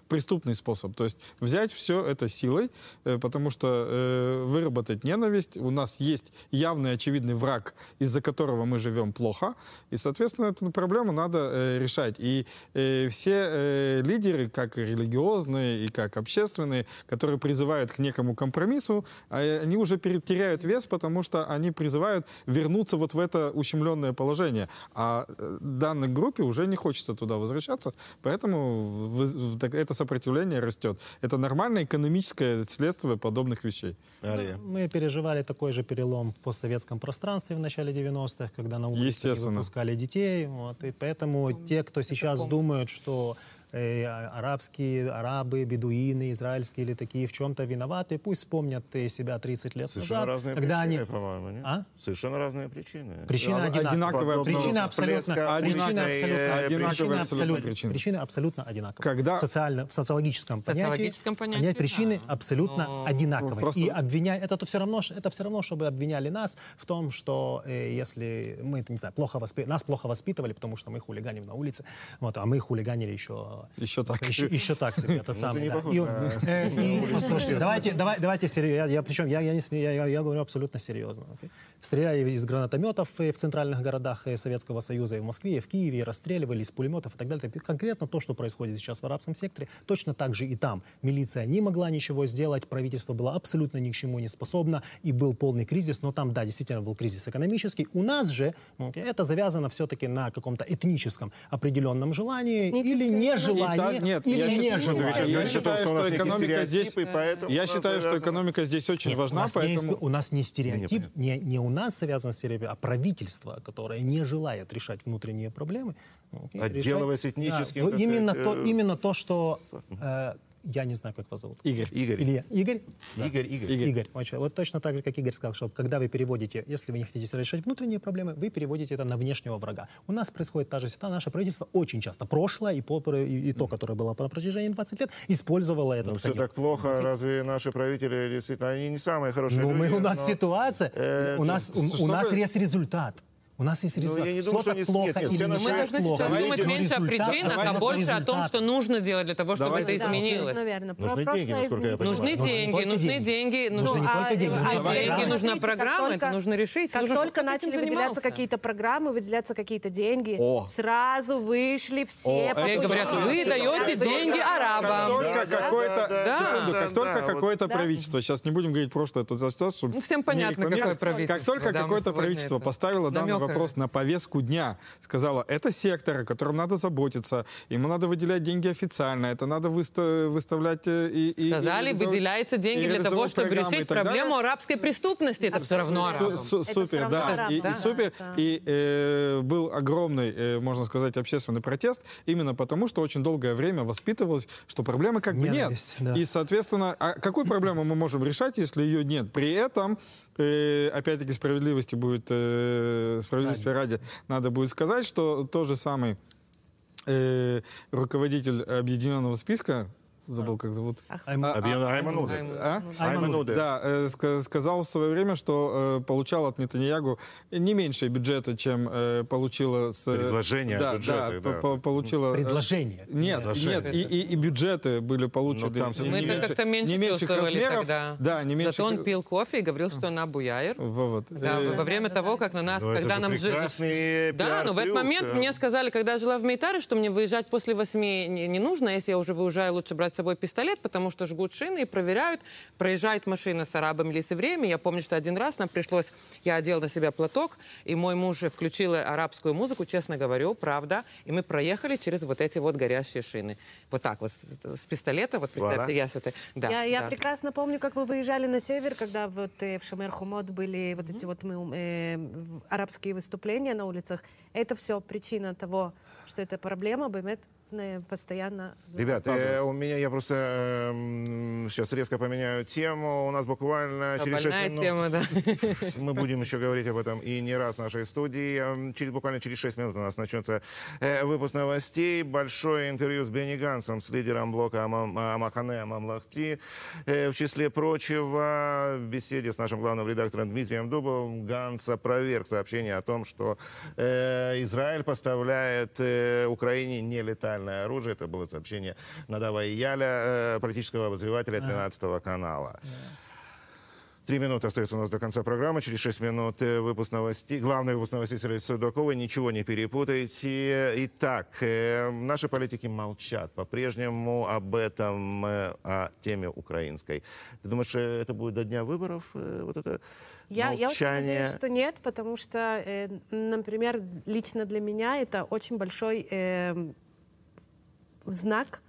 преступный способ. То есть взять все это силой, э, потому что э, выработать ненависть, у нас есть явный очевидный враг, из-за которого мы живем плохо, и, соответственно, эту проблему надо э, решать. И все лидеры, как религиозные, и как общественные, которые призывают к некому компромиссу, а, они уже теряют вес, потому что они призывают вернуться вот в это ущемленное положение. А э, данной группе уже не хочется туда возвращаться, поэтому это сопротивление растет. Это нормальное экономическое следствие подобных вещей. Ария. Мы переживали такой же перелом в постсоветском пространстве в начале 90-х, когда на улице выпускали детей. Вот, и поэтому те, кто сейчас думают, что арабские, арабы, бедуины, израильские или такие в чем-то виноваты, пусть вспомнят себя 30 лет Совершенно назад, разные когда причины, они... по-моему, нет? А? Совершенно разные причины. Причина А, одинаковая. одинаковая Причина абсолютно. Всплеска причина причины. абсолютно, одинаковые. Когда- В, социально, в социологическом понятии, социологическом понятии, понять причины да. абсолютно Но- одинаковые. Просто- И обвинять, это все равно, это все равно, чтобы обвиняли нас в том, что э, если мы, не знаю, плохо воспи- нас плохо воспитывали, потому что мы хулиганим на улице, вот, а мы хулиганили еще Киева. Еще так. Еще, еще так этот Ну, не на- э, давайте, давай, давайте серьезно. Я, причем я, я, не смею, я, говорю абсолютно серьезно. Стреляли из гранатометов э, в центральных городах э, Советского Союза и в Москве, и в Киеве, и расстреливали из пулеметов и так далее. Конкретно то, что происходит сейчас в арабском секторе, точно так же и там. Милиция не могла ничего сделать, правительство было абсолютно ни к чему не способно, и был полный кризис, но там, да, действительно был кризис экономический. У нас же окей, это завязано все-таки на каком-то этническом определенном желании или Этническое, так- нет, или я считаю-. Я что у экономика здесь... у Я считаю, что экономика здесь очень Нет, у, важна, нас не, поэтому... есть- у нас не стереотип, понятно. не, не у нас связан стереотип, а правительство, которое не желает решать внутренние проблемы. ну, окей, Отделываясь решать- этническим, Да, именно, то, э, именно то, что... э, я не знаю, как вас зовут. Игорь. Игорь. Илья. Игорь? Игорь, Игорь. Игорь. Игорь. очень- Вот точно так же, как Игорь сказал, что когда вы переводите, если вы не хотите решать внутренние проблемы, вы переводите это на внешнего врага. У нас происходит та же ситуация. Наше правительство очень часто, прошлое и, по- и, и то, которое было по протяжении 20 лет, использовало это. Ну, все так плохо, разве наши правители действительно, они не самые хорошие Ну, мы, у нас но- ситуация, Э, у нас, у, у нас есть результат. У нас есть Ну, результат. я не думаю, что они- плохо нет, все не наши- Мы должны плохо. сейчас Давайте думать Но меньше о результат- причинах, а больше о том, результат. что нужно делать для того, чтобы Давайте. это Да, изменилось. верно. Нужны Просто деньги, насколько я понимаю. Нужны Нужны деньги, только нужны деньги. Нужны нужны не только деньги, нужны а программы. деньги, как программа, это нужно решить. Как нужно, только начали выделяться занимался. какие-то программы, выделяться какие-то деньги, О. сразу вышли все. Все говорят, вы даете деньги Как арабам. только какое-то, как только какое-то правительство, сейчас не будем говорить за что, чтобы Ну, всем понятно, какое правительство, Как только какое-то правительство поставило данный намекаем. Вопрос на повестку дня, сказала, это сектор, о котором надо заботиться, ему надо выделять деньги официально, это надо выста- выставлять э, и... и- и Сказали, реализовывать- выделяются деньги и для того, чтобы и решить проблему арабской преступности. Это все равно арабам. супер, да. И, и супер. да. И э, был огромный, э, можно сказать, общественный протест именно потому, что очень долгое время воспитывалось, что проблемы как бы нет. И, соответственно, а какую проблему мы можем решать, если ее нет? При этом, э, опять-таки, справедливости будет, э, справедливости ради, надо будет сказать, что тот же самый э, руководитель объединенного списка, забыл, как зовут, А, Айман. Айман. а? Айман. Да, э, ска- сказал в свое время, что э, получал от Нетаньягу не меньше бюджета, чем э, получила с... Предложение да, бюджета, да, да. по- по- получила... Предложение. Нет, Предложение. нет, и, и, и бюджеты были получены Ну, там не Мы не это меньше- как-то меньше не меньших чувствовали размеров. тогда. Да, не меньше... Зато он пил кофе и говорил, что он Абуяер. Вот. Да, Э, во время того, как на нас, Ну, это когда же нам жи- прекрасный Да, но в этот момент мне сказали, когда я жила в Мейтаре, что мне выезжать после восьми не, не нужно. Если я уже выезжаю, лучше брать собой пистолет, потому что жгут шины и проверяют, проезжает машина с арабами или с евреями. Я помню, что один раз нам пришлось, я одел на себя платок, и мой муж включил арабскую музыку, честно говорю, правда, и мы проехали через вот эти вот горящие шины. Вот так вот, с, с пистолета, вот представьте, я с этой... Да, я, я да. прекрасно помню, как вы выезжали на север, когда вот э, в Шамер Хумот были вот эти вот мы, э, арабские выступления на улицах. Это все причина того, что эта проблема Бемет постоянно... Ребят, э, у меня я просто эм, сейчас резко поменяю тему. У нас буквально А, через 6 Больная минут тема, да. мы будем еще говорить об этом и не раз в нашей студии. Эм, Через, буквально через 6 минут у нас начнется э, выпуск новостей. Большое интервью с Бенни Гансом, с лидером блока Амам- Амахане Амамлахти. Э, В числе прочего, в беседе с нашим главным редактором Дмитрием Дубовым Ганс опроверг сообщение о том, что э, Израиль поставляет э, Украине нелетальное оружие. Это было сообщение Надава Яля, э, политического обозревателя 13 канала. Три минуты остается у нас до конца программы. Через шесть минут э, выпуск новостей. Главный выпуск новостей с Ильей Судаковой. Ничего не перепутайте. Итак, э, наши политики молчат по-прежнему об этом, о теме украинской. Ты думаешь, это будет до дня выборов? Вот это Я, я очень молчание? надеюсь, что нет, потому что, например, лично для меня это очень большой э, знак,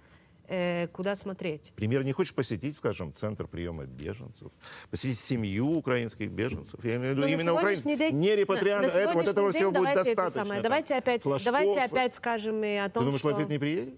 э, куда смотреть. Премьер не хочешь посетить, скажем, центр приема беженцев, посетить семью украинских беженцев? Я имею в виду Но Ну, именно сегодняшний день- не на а это, вот этого день всего будет давайте это достаточно. самое. Давайте опять, флажков. давайте опять скажем и о Ты том, думаешь, что... Лапид не приедет?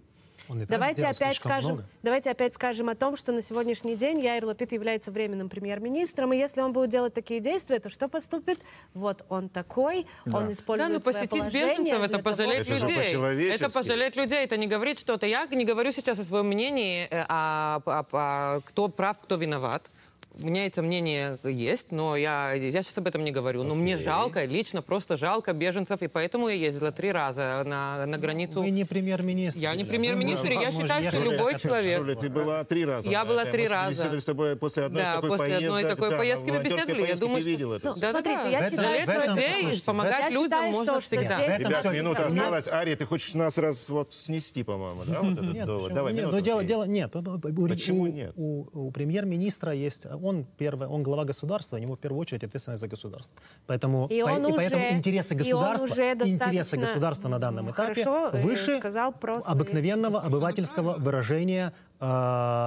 Он и Давайте опять, скажем, много. давайте опять скажем о том, что на сегодняшний день Яир Лапид является временным премьер-министром, и если он будет делать такие действия, то что поступит? Вот он такой, он Да, использует ну свое посетить положение беженцев, для это того, пожалеть Это же людей. по-человечески. Это пожалеть людей, это не говорить что-то. Я не говорю сейчас о своем мнении, э, а, а- а кто прав, кто виноват. У меня это мнение есть, но я, я сейчас об этом не говорю. Но мне жалко, лично просто жалко беженцев, и поэтому я ездила три раза на, на границу. Вы не премьер-министр. Я не премьер-министр, я может, считаю, что любой человек... Жуля, ты была три раза. Я была три Мы раза. беседовали с тобой после одной Да, такой после одной поездок, такой да, поездки мы беседовали. Я думаю, что- видел это Ну. Да, да, Смотрите, да. я считаю, этом- людей помогать я людям считаю, можно что- что всегда. всё- минута осталась. Ария, ты хочешь нас раз вот снести, по-моему, да, вот этот довод? Давай, нет, минуту, но дело, нет. Почему нет? У премьер-министра есть, он первый, он глава государства, у него в первую очередь ответственность за государство. Поэтому, И по- и поэтому уже- интересы и он государства, интересы государства на данном этапе э, выше сказал про обыкновенного обывательского выражения э,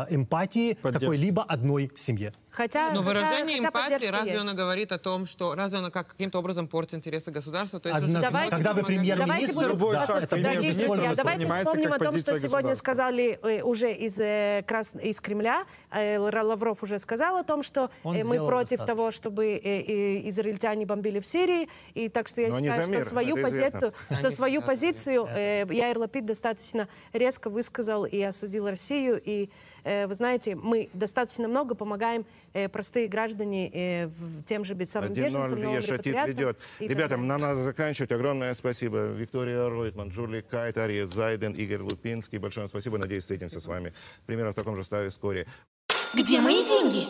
эмпатии какой-либо одной семье. Хотя, Но хотя- выражение хотя эмпатии, разве есть. оно говорит о том, что разве оно как, каким-то образом портит интересы государства? То есть уже Однозначно. Давайте- Когда вы премьер-министр, Давайте будем, Любой да, шаг премьер-министра друзья, давайте вспомним о том, что сегодня сказали э, уже из, э, Крас- из Кремля. Э, Ла- Лавров уже сказал о том, что э, мы против достаточно. того, чтобы э, э, израильтяне бомбили в Сирии. И так что я Но считаю, что свою позицию, что свою позицию э, Яир Лапид достаточно резко высказал и осудил Россию. И э, вы знаете, мы достаточно много помогаем э, простые граждане э, в- тем же самым 1-0 беженцам, новым ведет. Ребята, нам надо заканчивать. Огромное спасибо. Виктория Ройтман, Джули Кайт, Ария Зайден, Игорь Лупинский. Большое спасибо. Надеюсь, встретимся с вами примерно в таком же составе вскоре. Где мои деньги?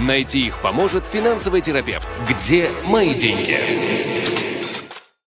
Найти их поможет финансовый терапевт. Где мои деньги?